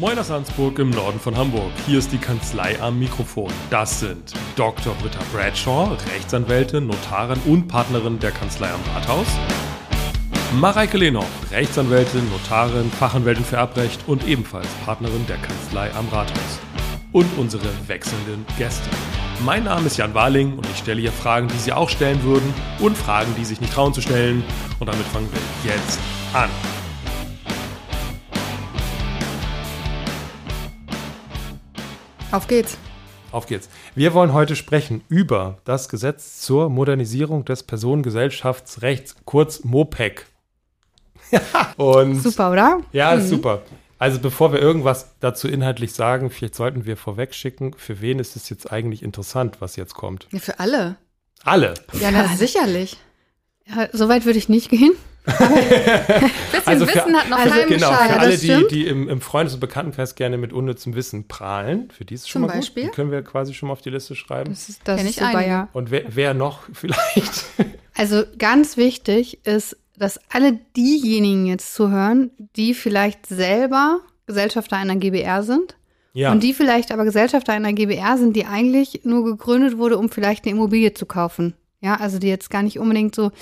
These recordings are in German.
Moin aus Ansburg im Norden von Hamburg. Hier ist die Kanzlei am Mikrofon. Das sind Dr. Britta Bradshaw, Rechtsanwältin, Notarin und Partnerin der Kanzlei am Rathaus. Mareike Lenoch, Rechtsanwältin, Notarin, Fachanwältin für Erbrecht und ebenfalls Partnerin der Kanzlei am Rathaus. Und unsere wechselnden Gäste. Mein Name ist Jan Warling und ich stelle hier Fragen, die Sie auch stellen würden und Fragen, die sich nicht trauen zu stellen. Und damit fangen wir jetzt an. Auf geht's. Auf geht's. Wir wollen heute sprechen über das Gesetz zur Modernisierung des Personengesellschaftsrechts, kurz MOPEC. Und Super, oder? ja, ist super. Also bevor wir irgendwas dazu inhaltlich sagen, vielleicht sollten wir vorwegschicken, für wen ist es jetzt eigentlich interessant, was jetzt kommt? Ja, für alle. Alle. Ja, na, sicherlich. Ja, so weit würde ich nicht gehen. Bisschen Also für- Wissen hat noch also Genau, für alle, die, die im, im Freundes- und Bekanntenkreis gerne mit unnützem Wissen prahlen, für die ist es schon Zum mal Beispiel? gut. Die können wir quasi schon mal auf die Liste schreiben. Das ist, das ich super, ja. Und wer, wer noch vielleicht? Also ganz wichtig ist, dass alle diejenigen jetzt zuhören, die vielleicht selber Gesellschafter einer GBR sind Ja, und die vielleicht aber Gesellschafter einer GBR sind, die eigentlich nur gegründet wurde, um vielleicht eine Immobilie zu kaufen. Ja, also die jetzt gar nicht unbedingt so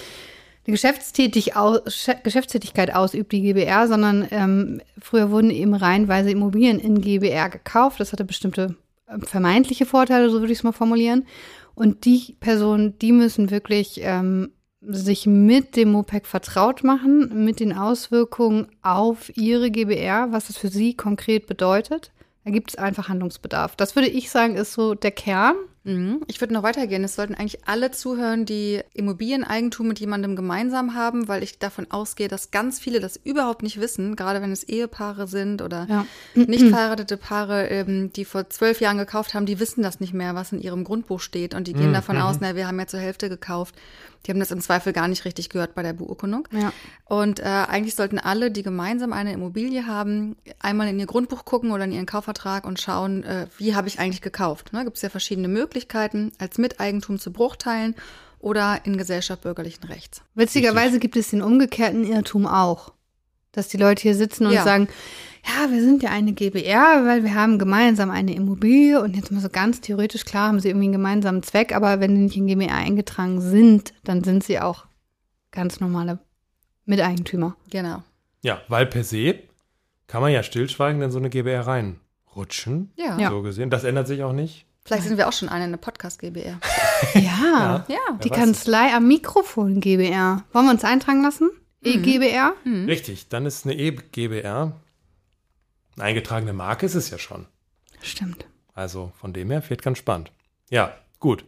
eine Geschäftstätig aus, Sch- Geschäftstätigkeit ausübt, die GBR, sondern ähm, früher wurden eben reihenweise Immobilien in GBR gekauft. Das hatte bestimmte ähm, vermeintliche Vorteile, so würde ich es mal formulieren. Und die Personen, die müssen wirklich ähm, sich mit dem MOPEC vertraut machen, mit den Auswirkungen auf ihre GBR, was das für sie konkret bedeutet. Da gibt es einfach Handlungsbedarf. Das würde ich sagen, ist so der Kern. Mhm. Ich würde noch weitergehen. Es sollten eigentlich alle zuhören, die Immobilieneigentum mit jemandem gemeinsam haben, weil ich davon ausgehe, dass ganz viele das überhaupt nicht wissen, gerade wenn es Ehepaare sind oder Ja. nicht verheiratete Paare, ähm, die vor zwölf Jahren gekauft haben, die wissen das nicht mehr, was in ihrem Grundbuch steht. Und die gehen davon aus, na, wir haben ja zur Hälfte gekauft. Die haben das im Zweifel gar nicht richtig gehört bei der Beurkundung. Ja. Und äh, eigentlich sollten alle, die gemeinsam eine Immobilie haben, einmal in ihr Grundbuch gucken oder in ihren Kaufvertrag und schauen, äh, wie habe ich eigentlich gekauft. Ne? Gibt es ja verschiedene Möglichkeiten, als Miteigentum zu Bruchteilen oder in Gesellschaft bürgerlichen Rechts. Witzigerweise gibt es den umgekehrten Irrtum auch. Dass die Leute hier sitzen und Ja. sagen, ja, wir sind ja eine GBR, weil wir haben gemeinsam eine Immobilie und jetzt mal so ganz theoretisch klar haben sie irgendwie einen gemeinsamen Zweck, aber wenn die nicht in GBR eingetragen sind, dann sind sie auch ganz normale Miteigentümer. Genau. ja, weil per se kann man ja stillschweigend in so eine GBR reinrutschen. Ja. Ja. So gesehen. Das ändert sich auch nicht. Vielleicht sind wir auch schon eine, eine Podcast-GBR. Ja, Ja. die Kanzlei am Mikrofon GBR. Wollen wir uns eintragen lassen? E-GBR? Richtig, dann ist eine E-GBR. Eine eingetragene Marke ist es ja schon. Stimmt. Also von dem her wird ganz spannend. Ja, gut.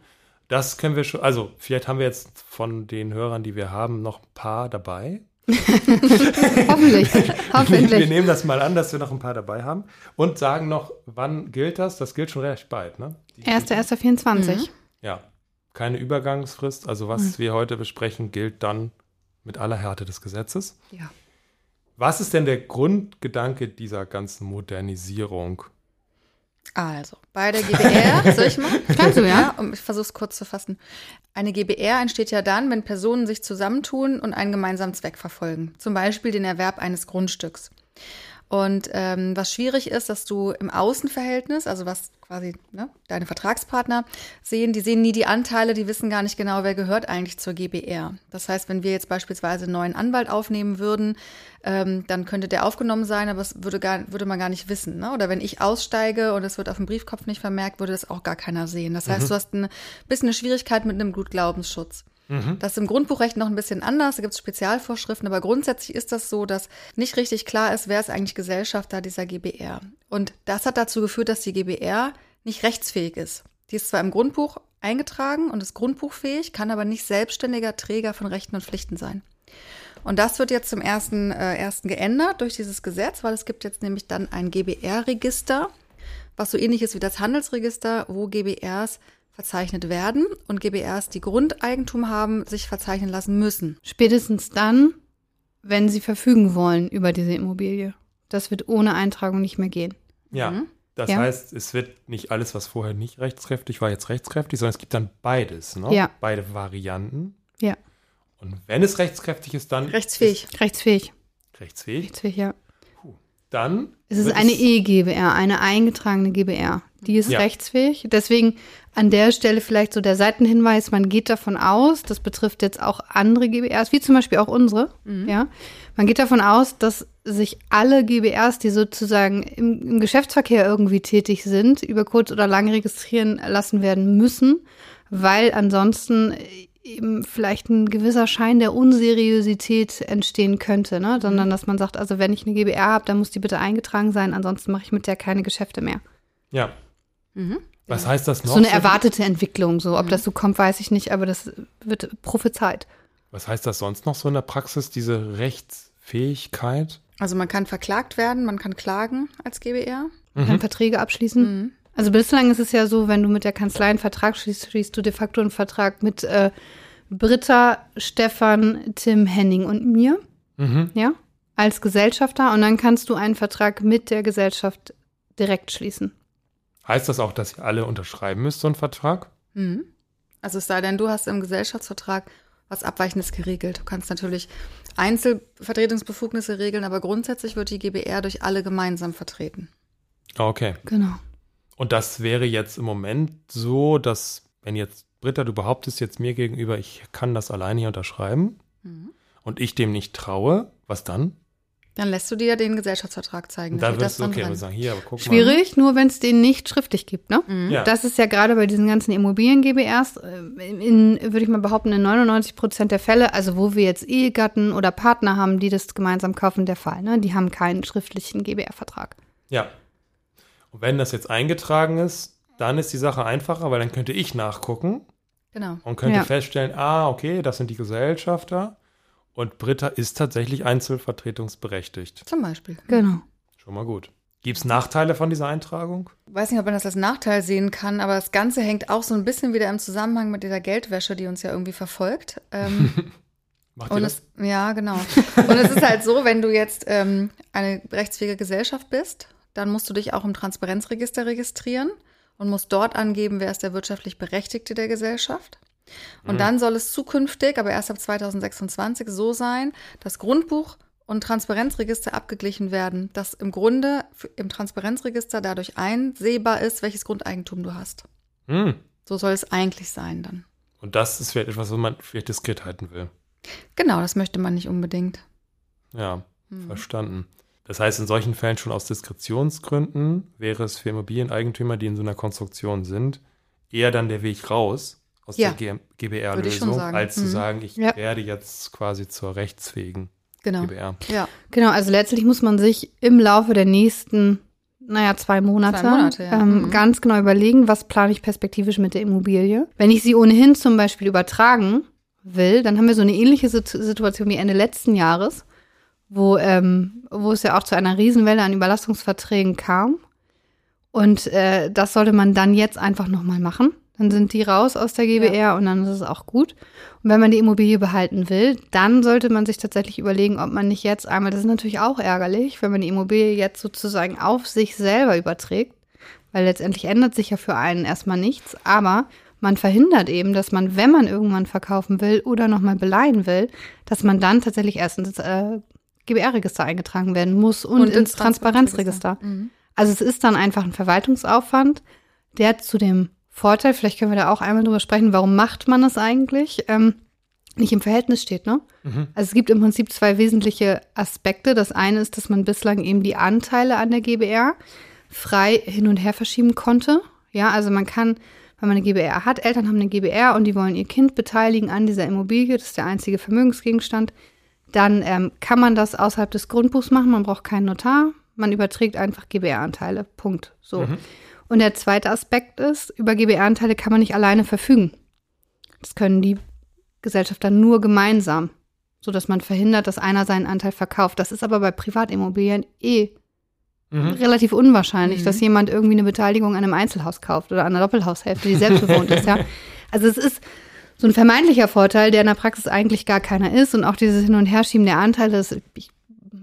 Das können wir schon, also vielleicht haben wir jetzt von den Hörern, die wir haben, noch ein paar dabei. Hoffentlich. Wir Hoffentlich. nehmen das mal an, dass wir noch ein paar dabei haben und sagen noch, wann gilt das? Das gilt schon recht bald, ne? Die- 1.1.24. Ja, keine Übergangsfrist. Also was Hm. wir heute besprechen, gilt dann mit aller Härte des Gesetzes. Ja. Was ist denn der Grundgedanke dieser ganzen Modernisierung? Also, bei der GBR, soll ich mal? Kannst du, ja? um, ich versuche es kurz zu fassen. Eine GBR entsteht ja dann, wenn Personen sich zusammentun und einen gemeinsamen Zweck verfolgen. Zum Beispiel den Erwerb eines Grundstücks. Und ähm, was schwierig ist, dass du im Außenverhältnis, also was quasi ne, deine Vertragspartner sehen, die sehen nie die Anteile, die wissen gar nicht genau, wer gehört eigentlich zur GBR. Das heißt, wenn wir jetzt beispielsweise einen neuen Anwalt aufnehmen würden, ähm, dann könnte der aufgenommen sein, aber es würde, gar, würde man gar nicht wissen. Ne? Oder wenn ich aussteige und es wird auf dem Briefkopf nicht vermerkt, würde das auch gar keiner sehen. Das heißt, du hast ein bisschen eine Schwierigkeit mit einem Blutglaubensschutz. Das ist im Grundbuchrecht noch ein bisschen anders, da gibt es Spezialvorschriften, aber grundsätzlich ist das so, dass nicht richtig klar ist, wer ist eigentlich Gesellschafter dieser GBR. Und das hat dazu geführt, dass die GBR nicht rechtsfähig ist. Die ist zwar im Grundbuch eingetragen und ist grundbuchfähig, kann aber nicht selbstständiger Träger von Rechten und Pflichten sein. Und das wird jetzt zum ersten, äh, ersten geändert durch dieses Gesetz, weil es gibt jetzt nämlich dann ein GBR-Register, was so ähnlich ist wie das Handelsregister, wo GBRs verzeichnet werden und GBRs, die Grundeigentum haben, sich verzeichnen lassen müssen. Spätestens dann, wenn sie verfügen wollen über diese Immobilie. Das wird ohne Eintragung nicht mehr gehen. Ja, Mhm. das Ja. heißt, es wird nicht alles, was vorher nicht rechtskräftig war, jetzt rechtskräftig, sondern es gibt dann beides, ne? Ja. Beide Varianten. Ja. Und wenn es rechtskräftig ist, dann Rechtsfähig. Rechtsfähig. ist rechtsfähig. Rechtsfähig, ja. dann. Es ist eine E-GBR, eine eingetragene GBR. Die ist Ja. rechtsfähig. Deswegen an der Stelle vielleicht so der Seitenhinweis, man geht davon aus, das betrifft jetzt auch andere GBRs, wie zum Beispiel auch unsere, ja. Man geht davon aus, dass sich alle GBRs, die sozusagen im, im Geschäftsverkehr irgendwie tätig sind, über kurz oder lang registrieren lassen werden müssen, weil ansonsten eben vielleicht ein gewisser Schein der Unseriosität entstehen könnte, ne? Sondern dass man sagt, also wenn ich eine GBR habe, dann muss die bitte eingetragen sein, ansonsten mache ich mit der keine Geschäfte mehr. Ja. Mhm. Was heißt das noch? So eine erwartete Entwicklung, so ob das so kommt, weiß ich nicht, aber das wird prophezeit. Was heißt das sonst noch so in der Praxis, diese Rechtsfähigkeit? Also man kann verklagt werden, man kann klagen als GBR. Mhm. Kann Verträge abschließen. Also bislang ist es ja so, wenn du mit der Kanzlei einen Vertrag schließt, schließt du de facto einen Vertrag mit äh, Britta, Stefan, Tim, Henning und mir, Mhm. ja, als Gesellschafter. Und dann kannst du einen Vertrag mit der Gesellschaft direkt schließen. Heißt das auch, dass ihr alle unterschreiben müsst, so einen Vertrag? Mhm. Also es sei denn, du hast im Gesellschaftsvertrag was Abweichendes geregelt. Du kannst natürlich Einzelvertretungsbefugnisse regeln, aber grundsätzlich wird die GBR durch alle gemeinsam vertreten. Ah, Okay. Genau. Und das wäre jetzt im Moment so, dass, wenn jetzt, Britta, du behauptest jetzt mir gegenüber, ich kann das alleine hier unterschreiben und ich dem nicht traue, was dann? Dann lässt du dir den Gesellschaftsvertrag zeigen. Und da steht würdest du, dann okay, sagen, hier, aber guck Schwierig, nur wenn es den nicht schriftlich gibt, ne? Mhm. mal. Ja. Das ist ja gerade bei diesen ganzen Immobilien-GBRs, äh, in, würde ich mal behaupten, in 99 Prozent der Fälle, also wo wir jetzt Ehegatten oder Partner haben, die das gemeinsam kaufen, der Fall. Ne? Die haben keinen schriftlichen GBR-Vertrag. ja. Und wenn das jetzt eingetragen ist, dann ist die Sache einfacher, weil dann könnte ich nachgucken Genau. und könnte Ja. feststellen, ah, okay, das sind die Gesellschafter und Britta ist tatsächlich einzelvertretungsberechtigt. Zum Beispiel. Genau. Schon mal gut. Gibt es Nachteile von dieser Eintragung? Ich weiß nicht, ob man das als Nachteil sehen kann, aber das Ganze hängt auch so ein bisschen wieder im Zusammenhang mit dieser Geldwäsche, die uns ja irgendwie verfolgt. Ähm, Macht und das? es, ja, genau. Und es ist halt so, wenn du jetzt ähm, eine rechtsfähige Gesellschaft bist, dann musst du dich auch im Transparenzregister registrieren und musst dort angeben, wer ist der wirtschaftlich Berechtigte der Gesellschaft. Und dann soll es zukünftig, aber erst ab 2026 so sein, dass Grundbuch und Transparenzregister abgeglichen werden, dass im Grunde im Transparenzregister dadurch einsehbar ist, welches Grundeigentum du hast. Hm. So soll es eigentlich sein dann. Und das ist vielleicht etwas, was man vielleicht diskret halten will. Genau, das möchte man nicht unbedingt. Ja, Mhm. verstanden. Das heißt, in solchen Fällen schon aus Diskretionsgründen wäre es für Immobilieneigentümer, die in so einer Konstruktion sind, eher dann der Weg raus aus Ja. der GBR-Lösung, als zu Mhm. sagen, ich Ja. werde jetzt quasi zur rechtsfähigen Genau. GBR. Ja. Genau, also letztlich muss man sich im Laufe der nächsten, naja, zwei Monate, Zwei Monate, ja. ähm, Mhm. ganz genau überlegen, was plane ich perspektivisch mit der Immobilie. Wenn ich sie ohnehin zum Beispiel übertragen will, dann haben wir so eine ähnliche Sit- Situation wie Ende letzten Jahres, wo, ähm, wo es ja auch zu einer Riesenwelle an Überlastungsverträgen kam. Und äh, das sollte man dann jetzt einfach nochmal machen. Dann sind die raus aus der GBR und dann ist es auch gut. Und wenn man die Immobilie behalten will, dann sollte man sich tatsächlich überlegen, ob man nicht jetzt einmal, das ist natürlich auch ärgerlich, wenn man die Immobilie jetzt sozusagen auf sich selber überträgt, weil letztendlich ändert sich ja für einen erstmal nichts, aber man verhindert eben, dass man, wenn man irgendwann verkaufen will oder nochmal beleihen will, dass man dann tatsächlich erst ins äh, GBR-Register eingetragen werden muss und, ins Transparenzregister. Mhm. Also es ist dann einfach ein Verwaltungsaufwand, der zu dem Vorteil, vielleicht können wir da auch einmal drüber sprechen, warum macht man das eigentlich, ähm, nicht im Verhältnis steht, ne? Mhm. Also es gibt im Prinzip zwei wesentliche Aspekte. Das eine ist, dass man bislang eben die Anteile an der GBR frei hin und her verschieben konnte. Ja, also man kann, wenn man eine GBR hat, Eltern haben eine GBR und die wollen ihr Kind beteiligen an dieser Immobilie, das ist der einzige Vermögensgegenstand, dann ähm, kann man das außerhalb des Grundbuchs machen, man braucht keinen Notar, man überträgt einfach GBR-Anteile. Punkt. So. Und der zweite Aspekt ist, über GBR-Anteile kann man nicht alleine verfügen. Das können die Gesellschafter nur gemeinsam, sodass man verhindert, dass einer seinen Anteil verkauft. Das ist aber bei Privatimmobilien eh Mhm. relativ unwahrscheinlich, Mhm. dass jemand irgendwie eine Beteiligung an einem Einzelhaus kauft oder an einer Doppelhaushälfte, die selbst bewohnt ist, ja. Also es ist so ein vermeintlicher Vorteil, der in der Praxis eigentlich gar keiner ist und auch dieses Hin- und Herschieben der Anteile, das, ich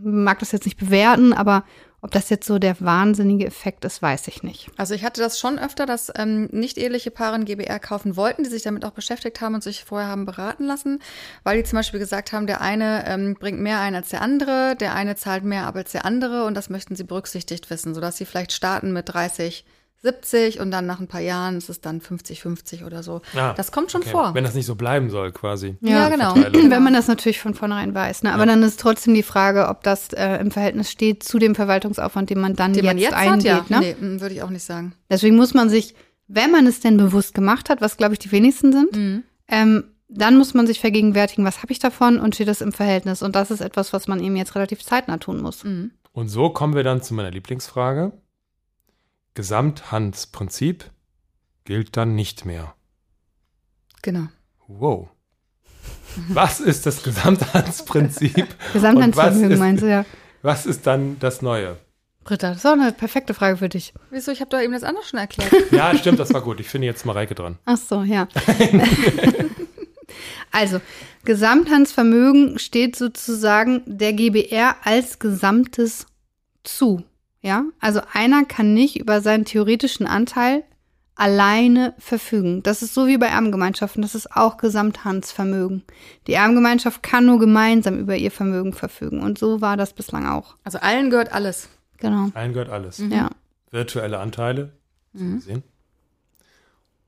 mag das jetzt nicht bewerten, aber Ob das jetzt so der wahnsinnige Effekt ist, weiß ich nicht. Also ich hatte das schon öfter, dass ähm, nicht eheliche Paare ein GBR kaufen wollten, die sich damit auch beschäftigt haben und sich vorher haben beraten lassen, weil die zum Beispiel gesagt haben, der eine ähm, bringt mehr ein als der andere, der eine zahlt mehr ab als der andere und das möchten sie berücksichtigt wissen, sodass sie vielleicht starten mit 30 70 und dann nach ein paar Jahren ist es dann 50-50 oder so. Ah, das kommt schon okay. vor. Wenn das nicht so bleiben soll, quasi. Ja, genau. Verteilung. Wenn man das natürlich von vornherein weiß. Ne? Aber Ja. dann ist trotzdem die Frage, ob das äh, im Verhältnis steht zu dem Verwaltungsaufwand, den man dann Den jetzt, man jetzt eingeht. hat, ja. Ne? Nee, mm, würde ich auch nicht sagen. Deswegen muss man sich, wenn man es denn bewusst gemacht hat, was glaube ich die wenigsten sind, Mhm. ähm, dann muss man sich vergegenwärtigen, was habe ich davon und steht das im Verhältnis. Und das ist etwas, was man eben jetzt relativ zeitnah tun muss. Mhm. Und so kommen wir dann zu meiner Lieblingsfrage. Gesamthandsprinzip gilt dann nicht mehr. Genau. Wow. Was ist das Gesamthandsprinzip? Gesamthandsvermögen meinst du ja. Was ist dann das Neue? Britta, das ist auch eine perfekte Frage für dich. Wieso? Ich habe doch eben das andere schon erklärt. Ja, stimmt, das war gut. Ich finde jetzt Mareike dran. Ach so, ja. also, Gesamthandsvermögen steht sozusagen der GBR als Gesamtes zu. Ja, also einer kann nicht über seinen theoretischen Anteil alleine verfügen. Das ist so wie bei Erbengemeinschaften, das ist auch Gesamthandsvermögen. Die Erbengemeinschaft kann nur gemeinsam über ihr Vermögen verfügen und so war das bislang auch. Also allen gehört alles. Genau. Allen gehört alles. Ja. Virtuelle Anteile. so Mhm. gesehen.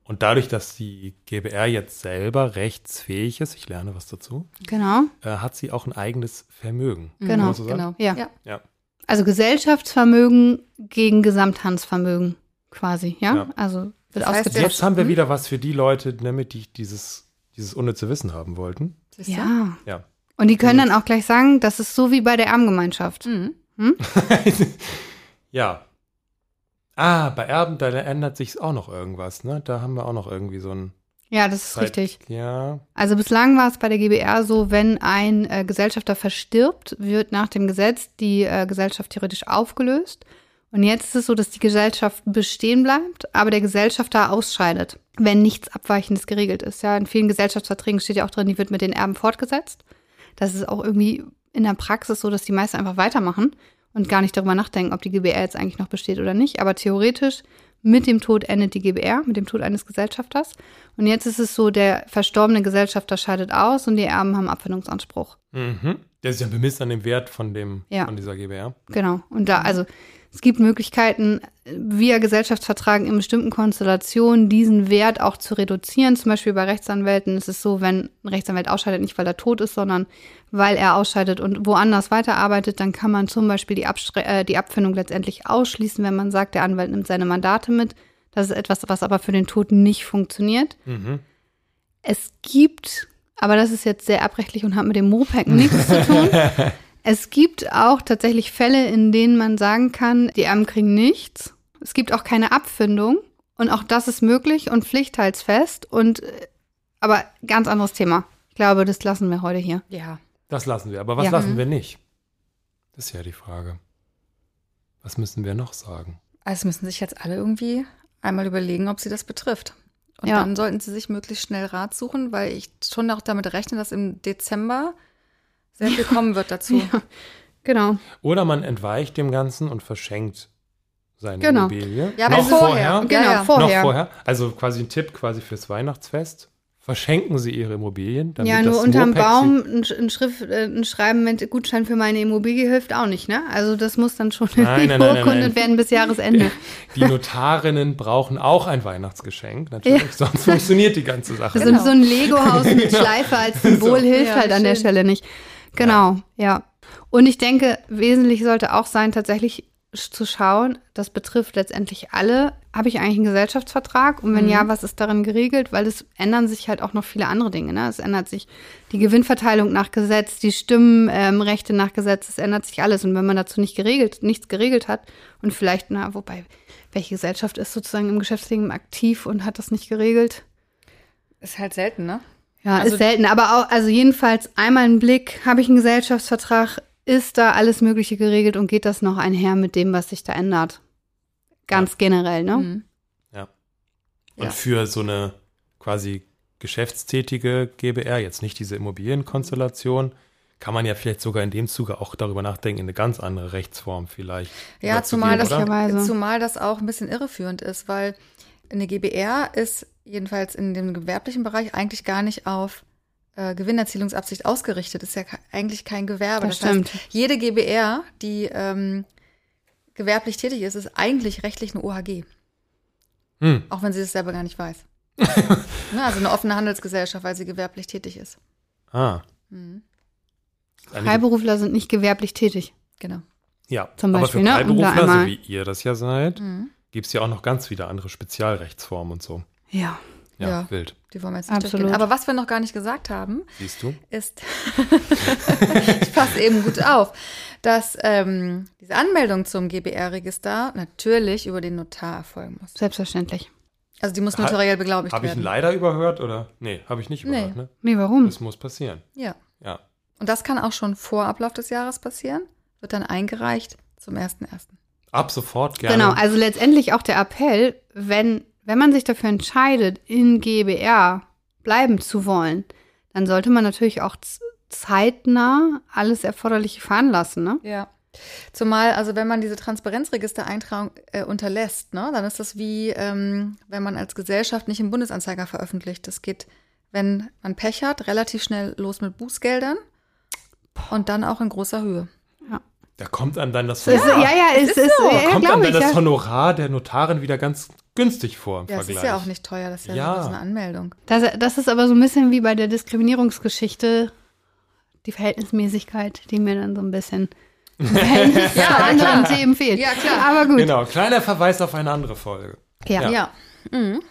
Und dadurch, dass die GBR jetzt selber rechtsfähig ist, ich lerne was dazu, Genau. äh, hat sie auch ein eigenes Vermögen. Genau. Kann man so sagen? Genau. Ja. ja. Ja. Also Gesellschaftsvermögen gegen Gesamthandsvermögen quasi, ja? Ja. Also wird Das heißt. Jetzt haben wir Mhm. wieder was für die Leute, damit die dieses, dieses unnütze Wissen haben wollten. Ja. Ja. Und die können dann auch gleich sagen, das ist so wie bei der Erbengemeinschaft. Mhm. ja. Ah, bei Erben, da ändert sich auch noch irgendwas, ne? Da haben wir auch noch irgendwie so ein. Ja, das ist Zeit- richtig. Ja. Also bislang war es bei der GBR so, wenn ein äh, Gesellschafter verstirbt, wird nach dem Gesetz die äh, Gesellschaft theoretisch aufgelöst. Und jetzt ist es so, dass die Gesellschaft bestehen bleibt, aber der Gesellschafter ausscheidet, wenn nichts Abweichendes geregelt ist. Ja, in vielen Gesellschaftsverträgen steht ja auch drin, die wird mit den Erben fortgesetzt. Das ist auch irgendwie in der Praxis so, dass die meisten einfach weitermachen und gar nicht darüber nachdenken, ob die GBR jetzt eigentlich noch besteht oder nicht. Aber theoretisch mit dem Tod endet die GBR, mit dem Tod eines Gesellschafters. Und jetzt ist es so, der verstorbene Gesellschafter scheidet aus und die Erben haben Abfindungsanspruch. Mhm. Der ist ja bemisst an dem Wert von dem, Ja. von dieser GBR. Genau. Und da, also es gibt Möglichkeiten, via Gesellschaftsvertrag in bestimmten Konstellationen diesen Wert auch zu reduzieren. Zum Beispiel bei Rechtsanwälten ist es so, wenn ein Rechtsanwalt ausscheidet, nicht weil er tot ist, sondern weil er ausscheidet und woanders weiterarbeitet, dann kann man zum Beispiel die, Abstre äh, die Abfindung letztendlich ausschließen, wenn man sagt, der Anwalt nimmt seine Mandate mit. Das ist etwas, was aber für den Toten nicht funktioniert. Mhm. Es gibt, aber das ist jetzt sehr abrechtlich und hat mit dem MOPEC nichts zu tun. Es gibt auch tatsächlich Fälle, in denen man sagen kann, die Erben kriegen nichts. Es gibt auch keine Abfindung. Und auch das ist möglich und pflichtteilsfest. Und äh, aber ganz anderes Thema. Ich glaube, das lassen wir heute hier. Ja. Das lassen wir. Aber was Ja. lassen wir nicht? Das ist ja die Frage. Was müssen wir noch sagen? Also müssen sich jetzt alle irgendwie einmal überlegen, ob sie das betrifft. Und Ja. dann sollten sie sich möglichst schnell Rat suchen, weil ich schon auch damit rechne, dass im Dezember sehr viel kommen wird dazu. Ja. Genau. Oder man entweicht dem Ganzen und verschenkt seine Genau. Immobilie. Ja, aber noch vorher. vorher. Genau, Ja, ja. vorher. Noch vorher. Also quasi ein Tipp quasi fürs Weihnachtsfest. Verschenken Sie Ihre Immobilien. Damit ja, das nur unterm Moped Baum ein, Sch- ein, Schrift, äh, ein Schreiben mit Gutschein für meine Immobilie hilft auch nicht, ne? Also das muss dann schon Nein, nein, nein, nein, beurkundet nein. werden bis Jahresende. Die Notarinnen brauchen auch ein Weihnachtsgeschenk, natürlich. Sonst funktioniert die ganze Sache. Das Genau. so ein Lego-Haus mit Schleife als Symbol So. hilft Ja, halt an der schön. Stelle nicht. Genau, ja. Und ich denke, wesentlich sollte auch sein, tatsächlich zu schauen, das betrifft letztendlich alle. Habe ich eigentlich einen Gesellschaftsvertrag? Und wenn Mhm. ja, was ist darin geregelt? Weil es ändern sich halt auch noch viele andere Dinge. Ne? Es ändert sich die Gewinnverteilung nach Gesetz, die Stimmenrechte nach Gesetz, es ändert sich alles. Und wenn man dazu nicht geregelt, nichts geregelt hat und vielleicht, na, wobei, welche Gesellschaft ist sozusagen im Geschäftsleben aktiv und hat das nicht geregelt? Ist halt selten, ne? Ja, Also- ist selten. Aber auch, also jedenfalls einmal einen Blick, habe ich einen Gesellschaftsvertrag, ist da alles Mögliche geregelt und geht das noch einher mit dem, was sich da ändert? Ganz generell, ne? Mhm. Und Ja. für so eine quasi geschäftstätige GBR, jetzt nicht diese Immobilienkonstellation, kann man ja vielleicht sogar in dem Zuge auch darüber nachdenken, in eine ganz andere Rechtsform vielleicht. Ja, zumal das, zumal das auch ein bisschen irreführend ist, weil eine GBR ist jedenfalls in dem gewerblichen Bereich eigentlich gar nicht auf äh, Gewinnerzielungsabsicht ausgerichtet. Ist ja eigentlich kein Gewerbe. Das stimmt. heißt, jede GBR, die ähm, gewerblich tätig ist, ist eigentlich rechtlich eine OHG. Hm. Auch wenn sie es selber gar nicht weiß. ne, also eine offene Handelsgesellschaft, weil sie gewerblich tätig ist. Ah. Mhm. Freiberufler sind nicht gewerblich tätig. Genau. Ja, Zum aber Beispiel, für ne? Freiberufler, so einmal- wie ihr das ja seid, Mhm. gibt es ja auch noch ganz wieder andere Spezialrechtsformen und so. Ja. Ja, Ja. wild. Die wollen wir jetzt nicht Absolut. durchgehen. Aber was wir noch gar nicht gesagt haben, Siehst du? ist, ich passe eben gut auf, dass ähm, diese Anmeldung zum GBR-Register natürlich über den Notar erfolgen muss. Selbstverständlich. Also die muss notariell beglaubigt Habe ich ihn werden. leider überhört oder? Nee, habe ich nicht Nee. überhört, ne? Nee, warum? Das muss passieren. Ja. Ja. Und das kann auch schon vor Ablauf des Jahres passieren, wird dann eingereicht zum 1.1. Ab sofort gerne. Genau, also letztendlich auch der Appell, wenn, wenn man sich dafür entscheidet, in GBR bleiben zu wollen, dann sollte man natürlich auch zeitnah alles Erforderliche veranlassen. Ne? Ja. Zumal, also wenn man diese Transparenzregistereintragung äh, unterlässt, ne, dann ist das wie, ähm, wenn man als Gesellschaft nicht im Bundesanzeiger veröffentlicht. Das geht, wenn man Pech hat, relativ schnell los mit Bußgeldern und dann auch in großer Höhe. Da kommt einem dann das ist, ja, ja, es ist, Da ja, kommt einem dann ich. das Ja. Honorar der Notarin wieder ganz günstig vor im Ja, Vergleich. ist ja auch nicht teuer, das ist ja, Ja. so eine Anmeldung. Das, das ist aber so ein bisschen wie bei der Diskriminierungsgeschichte, die Verhältnismäßigkeit, die mir dann so ein bisschen zu anderen Themen fehlt. Ja, klar. Aber gut. Genau, kleiner Verweis auf eine andere Folge. Ja. Ja. Ja. Mhm.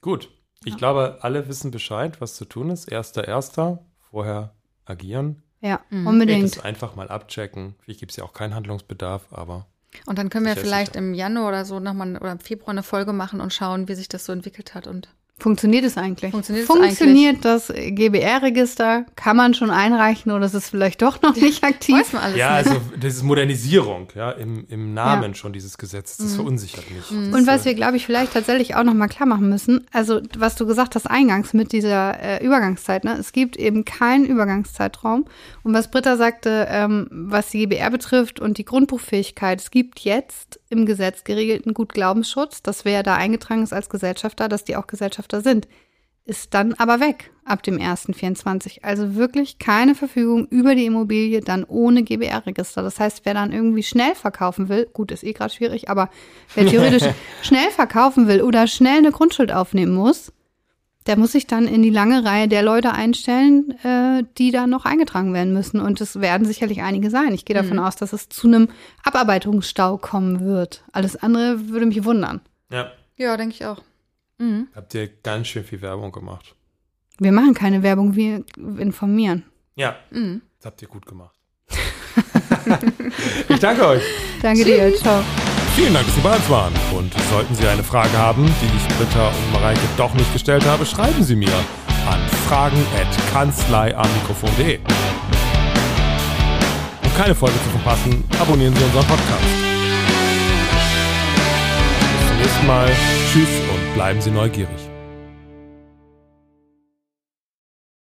Gut. Ich glaube, alle wissen Bescheid, was zu tun ist. Erster, erster, vorher agieren. Ja, Mhm. unbedingt. Das einfach mal abchecken. Vielleicht gibt es ja auch keinen Handlungsbedarf, aber Und dann können wir Sicher, vielleicht im Januar oder so nochmal oder im Februar eine Folge machen und schauen, wie sich das so entwickelt hat. Und Funktioniert es eigentlich? Funktioniert es Funktioniert das GBR-Register? Kann man schon einreichen oder ist es vielleicht doch noch nicht aktiv? weiß man alles ja, nicht. also das ist Modernisierung, ja, im, im Namen schon dieses Gesetzes. Mhm. Das verunsichert mich. Und was wir, glaube ich, vielleicht tatsächlich auch noch mal klar machen müssen, also was du gesagt hast eingangs mit dieser äh, Übergangszeit, ne? es gibt eben keinen Übergangszeitraum. Und was Britta sagte, ähm, was die GBR betrifft und die Grundbuchfähigkeit, es gibt jetzt im Gesetz geregelten Gutglaubensschutz, dass wer da eingetragen ist als Gesellschafter, dass die auch Gesellschafter sind, ist dann aber weg ab dem 1.24. Also wirklich keine Verfügung über die Immobilie dann ohne GBR-Register. Das heißt, wer dann irgendwie schnell verkaufen will, gut, ist eh gerade schwierig, aber wer theoretisch schnell verkaufen will oder schnell eine Grundschuld aufnehmen muss, der muss sich dann in die lange Reihe der Leute einstellen, äh, die da noch eingetragen werden müssen. Und es werden sicherlich einige sein. Ich gehe davon aus, dass es zu einem Abarbeitungsstau kommen wird. Alles andere würde mich wundern. Ja, Ja, denke ich auch. Mhm. habt ihr ganz schön viel Werbung gemacht. Wir machen keine Werbung, wir informieren. Ja, Mhm. das habt ihr gut gemacht. ich danke euch. Danke dir, ciao. Vielen Dank, dass Sie bei uns waren. Und sollten Sie eine Frage haben, die ich Britta und Mareike doch nicht gestellt habe, schreiben Sie mir an fragen.kanzleiamikrofon.de. Um keine Folge zu verpassen, abonnieren Sie unseren Podcast. Nächsten Mal. Tschüss und bleiben Sie neugierig.